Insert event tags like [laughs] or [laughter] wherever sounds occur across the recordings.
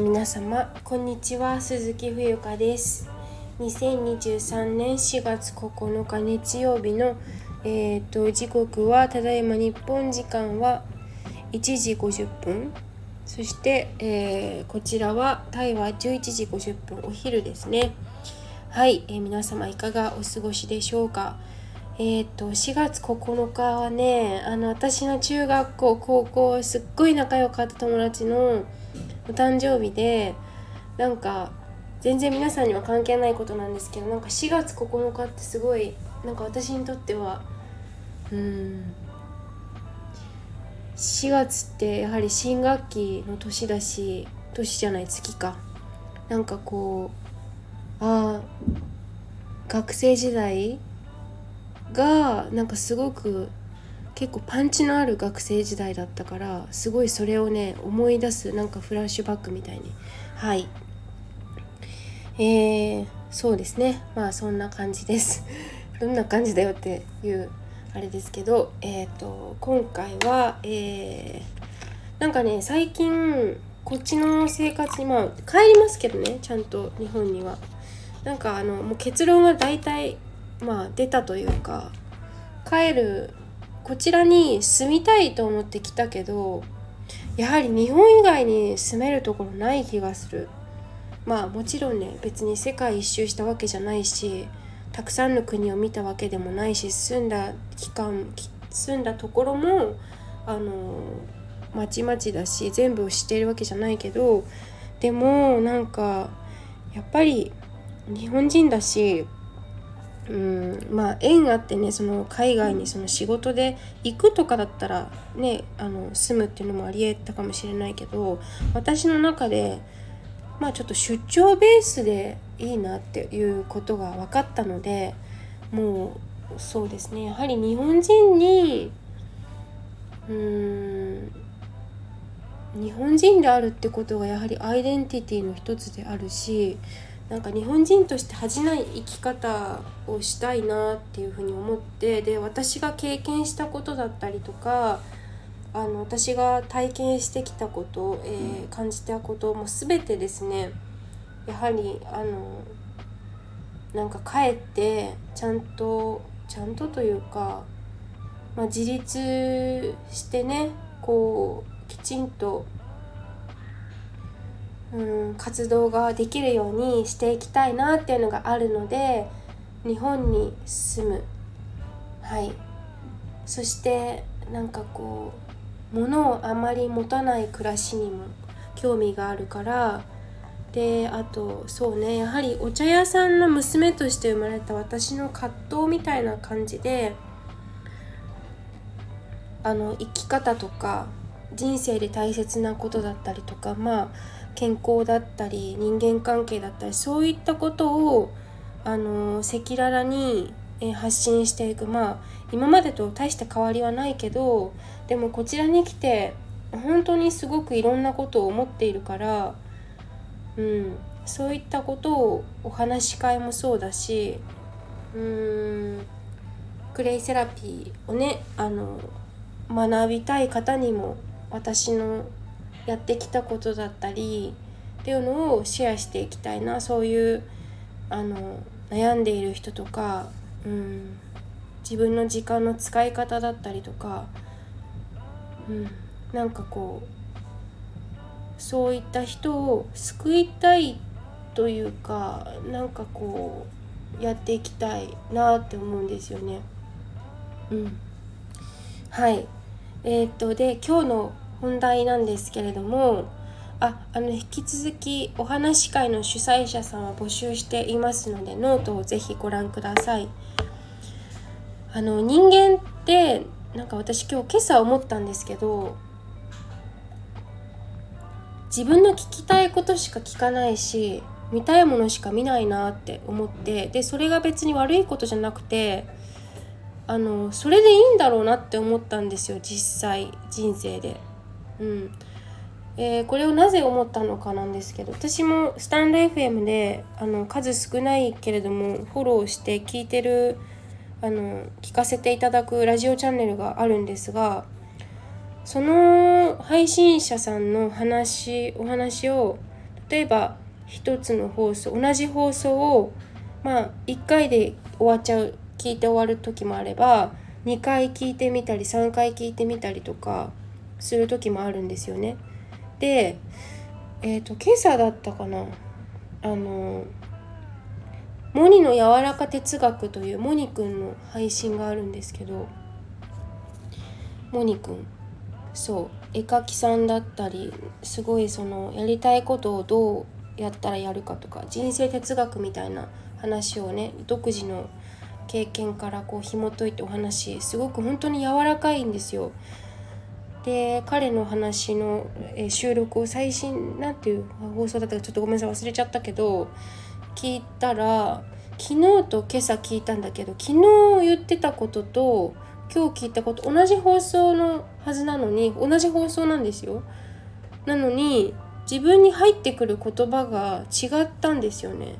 皆様こんにちは鈴木冬香です。2023年4月9日日曜日の、えーと、時刻はただいま日本時間は1時50分そして、えー、こちらはタイは11時50分お昼ですね。はい、えー、皆様いかがお過ごしでしょうか。えっ、ー、と4月9日はねあの私の中学校高校すっごい仲良かった友達のお誕生日でなんか全然皆さんには関係ないことなんですけどなんか4月9日ってすごいなんか私にとってはうん4月ってやはり新学期の年だし年じゃない月か。なんかこうああ学生時代がなんかすごく結構パンチのある学生時代だったからすごいそれをね思い出すなんかフラッシュバックみたいに。はい。えー、そうですね。まあそんな感じです。[laughs] どんな感じだよっていうあれですけどえっ、ー、と今回はえー、なんかね最近こっちの生活にまあ帰りますけどねちゃんと日本には。なんかあのもう結論は大体まあ出たというか帰るこちらに住みたいと思って来たけどやはり日本以外に住めるところない気がする。まあもちろんね別に世界一周したわけじゃないしたくさんの国を見たわけでもないし住んだ期間住んだところもあのまちまちだし全部を知っているわけじゃないけどでもなんかやっぱり日本人だしうん。まあ縁あってねその海外にその仕事で行くとかだったらねあの住むっていうのもありえたかもしれないけど私の中でまあちょっと出張ベースでいいなっていうことが分かったのでもうそうですね。やはり日本人にうん日本人であるってことがやはりアイデンティティの一つであるしなんか日本人として恥じない生き方をしたいなっていうふうに思ってで私が経験したことだったりとかあの私が体験してきたこと、えー、感じたことも全てですねやはりあのなんか帰ってちゃんとちゃんとというか、まあ、自立してねこうきちんとうん、活動ができるようにしていきたいなっていうのがあるので日本に住む。はい。そしてなんかこう物をあまり持たない暮らしにも興味があるから。であとそうねやはりお茶屋さんの娘として生まれた私の葛藤みたいな感じであの生き方とか人生で大切なことだったりとかまあ健康だったり人間関係だったりそういったことをあの赤裸々に発信していく。まあ今までと大した変わりはないけどでもこちらに来て本当にすごくいろんなことを思っているから、うん、そういったことをお話し会もそうだしうーんクレイセラピーをねあの学びたい方にも私のやってきたことだったりっていうのをシェアしていきたいな。そういうあの悩んでいる人とか、うん、自分の時間の使い方だったりとか、うん、なんかこうそういった人を救いたいというかなんかこうやっていきたいなって思うんですよね。うん、はい。えー、っとで今日の本題なんですけれどもああの引き続きお話し会の主催者さんは募集していますのでノートをぜひご覧くださいあの人間ってなんか私今日今朝思ったんですけど自分の聞きたいことしか聞かないし見たいものしか見ないなって思ってでそれが別に悪いことじゃなくてあのそれでいいんだろうなって思ったんですよ実際人生で。うん。えー、これをなぜ思ったのかなんですけど私もスタンド FM であの数少ないけれどもフォローして聞いてるあの聞かせていただくラジオチャンネルがあるんですがその配信者さんの話お話を例えば一つの放送同じ放送をまあ1回で終わっちゃう聞いて終わる時もあれば2回聞いてみたり3回聞いてみたりとかする時もあるんですよね。でえっ、ー、と今朝だったかなあのモニの柔らか哲学というモニくんの配信があるんですけどモニくんそう絵描きさんだったりすごいそのやりたいことをどうやったらやるかとか人生哲学みたいな話をね独自の経験からこう紐解いてお話すごく本当に柔らかいんですよ。で彼の話の、収録を最新なんていう放送だったかちょっとごめんなさい忘れちゃったけど聞いたら昨日と今朝聞いたんだけど昨日言ってたことと今日聞いたこと同じ放送のはずなのに同じ放送なんですよ。なのに自分に入ってくる言葉が違ったんですよね。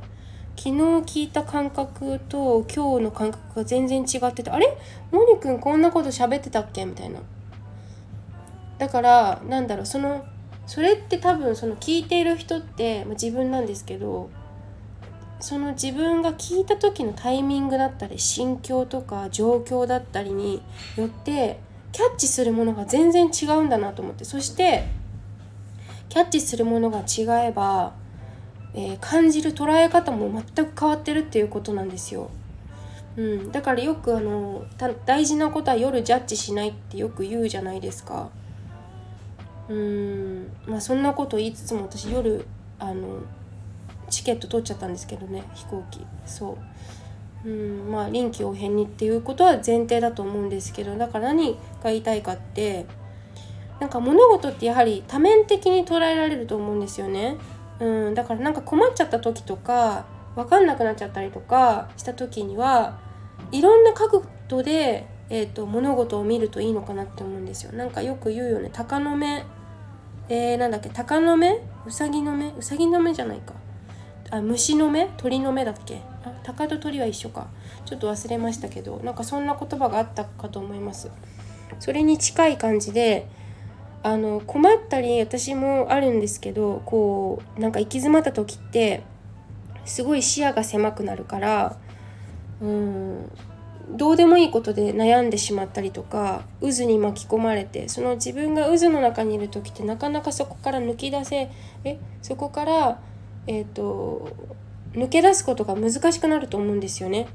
昨日聞いた感覚と今日の感覚が全然違っててあれ？モニ君こんなこと喋ってたっけ？みたいなだからなんだろうそのそれって多分その聞いている人って、まあ、自分なんですけどその自分が聞いた時のタイミングだったり心境とか状況だったりによってキャッチするものが全然違うんだなと思ってそしてキャッチするものが違えばえー、感じる捉え方も全く変わってるっていうことなんですよ。うん、だからよくあの大事なことは夜ジャッジしないってよく言うじゃないですか。うん。まあそんなこと言いつつも私夜あのチケット取っちゃったんですけどね飛行機。そう。うん。まあ臨機応変にっていうことは前提だと思うんですけどだから何が言いたいかってなんか物事ってやはり多面的に捉えられると思うんですよね。うん、だからなんか困っちゃった時とか分かんなくなっちゃったりとかした時にはいろんな角度で、えーと、物事を見るといいのかなって思うんですよ。なんかよく言うよね。鷹の目えー、なんだっけ鷹の目？うさぎの目？うさぎの目じゃないか。あ虫の目？鳥の目だっけ？あ鷹と鳥は一緒か。ちょっと忘れましたけどなんかそんな言葉があったかと思います。それに近い感じであの困ったり私もあるんですけどこうなんか行き詰まった時ってすごい視野が狭くなるからうんどうでもいいことで悩んでしまったりとか渦に巻き込まれてその自分が渦の中にいる時ってなかなかそこから抜き出せえそこからえっ、ー、と抜け出すことが難しくなると思うんですよね。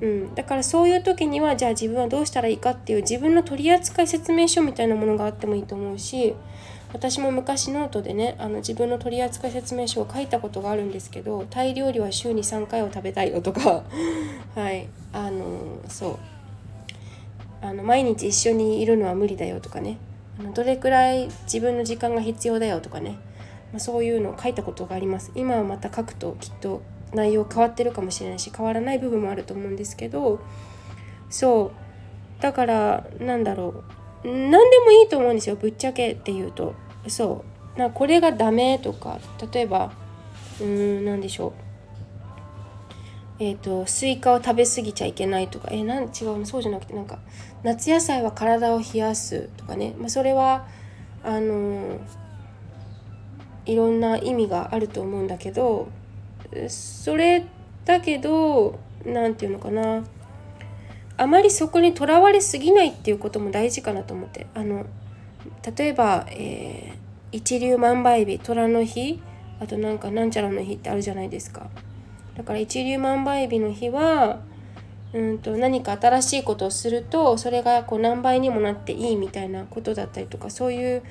うん、だからそういう時にはじゃあ自分はどうしたらいいかっていう自分の取扱説明書みたいなものがあってもいいと思うし私も昔ノートでねあの自分の取扱説明書を書いたことがあるんですけどタイ料理は週に3回は食べたいよとか [laughs] はい。あのそう。あの毎日一緒にいるのは無理だよとかね。あのどれくらい自分の時間が必要だよとかね、まあ、そういうのを書いたことがあります。今はまた書くときっと内容変わってるかもしれないし変わらない部分もあると思うんですけどそう。だからなんだろう。何でもいいと思うんですよぶっちゃけっていうと。そう。なこれがダメとか例えばうーん何でしょう。えーと、スイカを食べ過ぎちゃいけないとか。えー、なん違うの？そうじゃなくてなんか夏野菜は体を冷やすとかね、まあ、それはあのー、いろんな意味があると思うんだけどそれだけど何て言うのかな。あまりそこにとらわれすぎないっていうことも大事かなと思って。あの例えば、えー、一粒万倍日虎の日あとなんかなんちゃらの日ってあるじゃないですか。だから一粒万倍日の日はうんと何か新しいことをするとそれがこう何倍にもなっていいみたいなことだったりとかそういう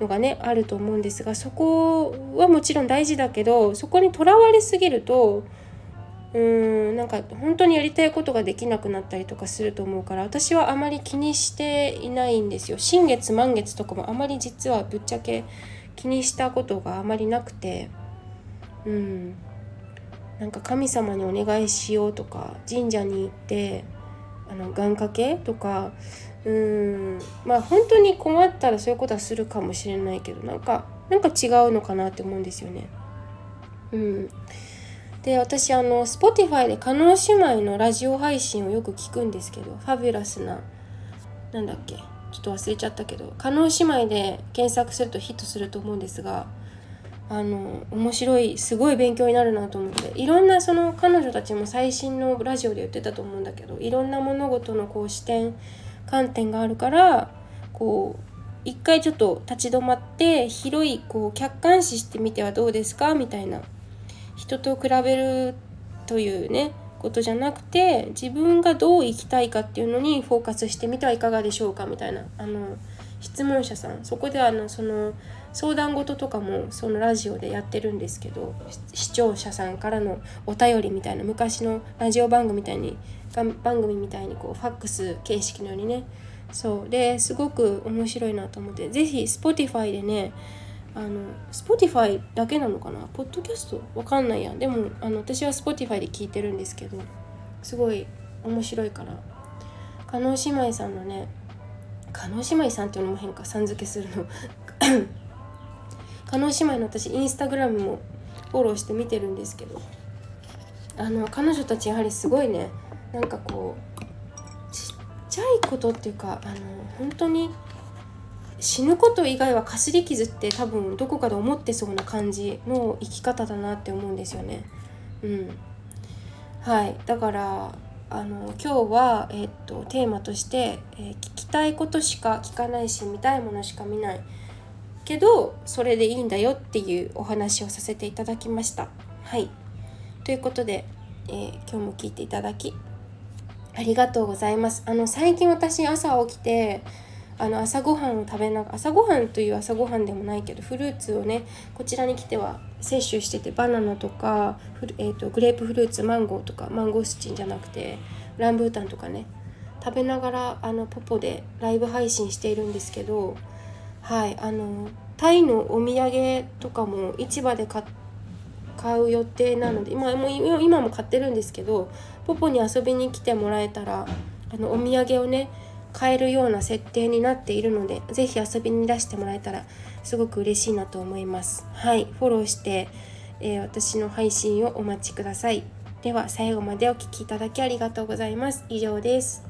のがねあると思うんですがそこはもちろん大事だけどそこにとらわれすぎるとうーんなんか本当にやりたいことができなくなったりとかすると思うから私はあまり気にしていないんですよ。新月満月とかもあまり実はぶっちゃけ気にしたことがあまりなくて。うん。なんか神様にお願いしようとか神社に行ってあの願掛けとかうん。まあ本当に困ったらそういうことはするかもしれないけどなんかなんか違うのかなって思うんですよね。うん、で私あの Spotify で加納姉妹のラジオ配信をよく聞くんですけどファビュラスななんだっけちょっと忘れちゃったけど加納姉妹で検索するとヒットすると思うんですがあの面白いすごい勉強になるなと思っていろんなその彼女たちも最新のラジオで言ってたと思うんだけどいろんな物事のこう視点観点があるからこう一回ちょっと立ち止まって広いこう客観視してみてはどうですか？みたいな人と比べるというねことじゃなくて自分がどう生きたいかっていうのにフォーカスしてみてはいかがでしょうかみたいな。あの質問者さん。そこであのその相談事とかもそのラジオでやってるんですけど視聴者さんからのお便りみたいな昔のラジオ番組みたいに番組みたいにこうファックス形式のようにね。そう。ですごく面白いなと思って。是非 Spotify でねあの Spotify だけなのかな？ポッドキャスト？わかんないや。でもあの私は Spotify で聞いてるんですけどすごい面白いから。加納姉妹さんのね加納姉妹さんっていうのも変か。さん付けするの。[coughs] 加納姉妹の私インスタグラムもフォローして見てるんですけど。あの彼女たちやはりすごいね。なんかこうちっちゃいことっていうかあの本当に死ぬこと以外はかすり傷って多分どこかで思ってそうな感じの生き方だなって思うんですよね。うん、はいだからあの今日は、え、っとテーマとして、えー、聞きたいことしか聞かないし見たいものしか見ないけどそれでいいんだよっていうお話をさせていただきました。はいということで、えー、今日も聞いていただきありがとうございます。あの最近私朝起きてあの朝ごはんを食べながら朝ごはんという朝ごはんでもないけどフルーツをねこちらに来ては摂取しててバナナとかえーと、グレープフルーツマンゴーとかマンゴースチンじゃなくてランブータンとかね食べながらあのポポでライブ配信しているんですけどはいあのタイのお土産とかも市場で買買う予定なので今も今も買ってるんですけどポポに遊びに来てもらえたらあのお土産をね買えるような設定になっているので是非遊びに出してもらえたらすごく嬉しいなと思います。はい。フォローして、えー、私の配信をお待ちください。では最後までお聴きいただきありがとうございます。以上です。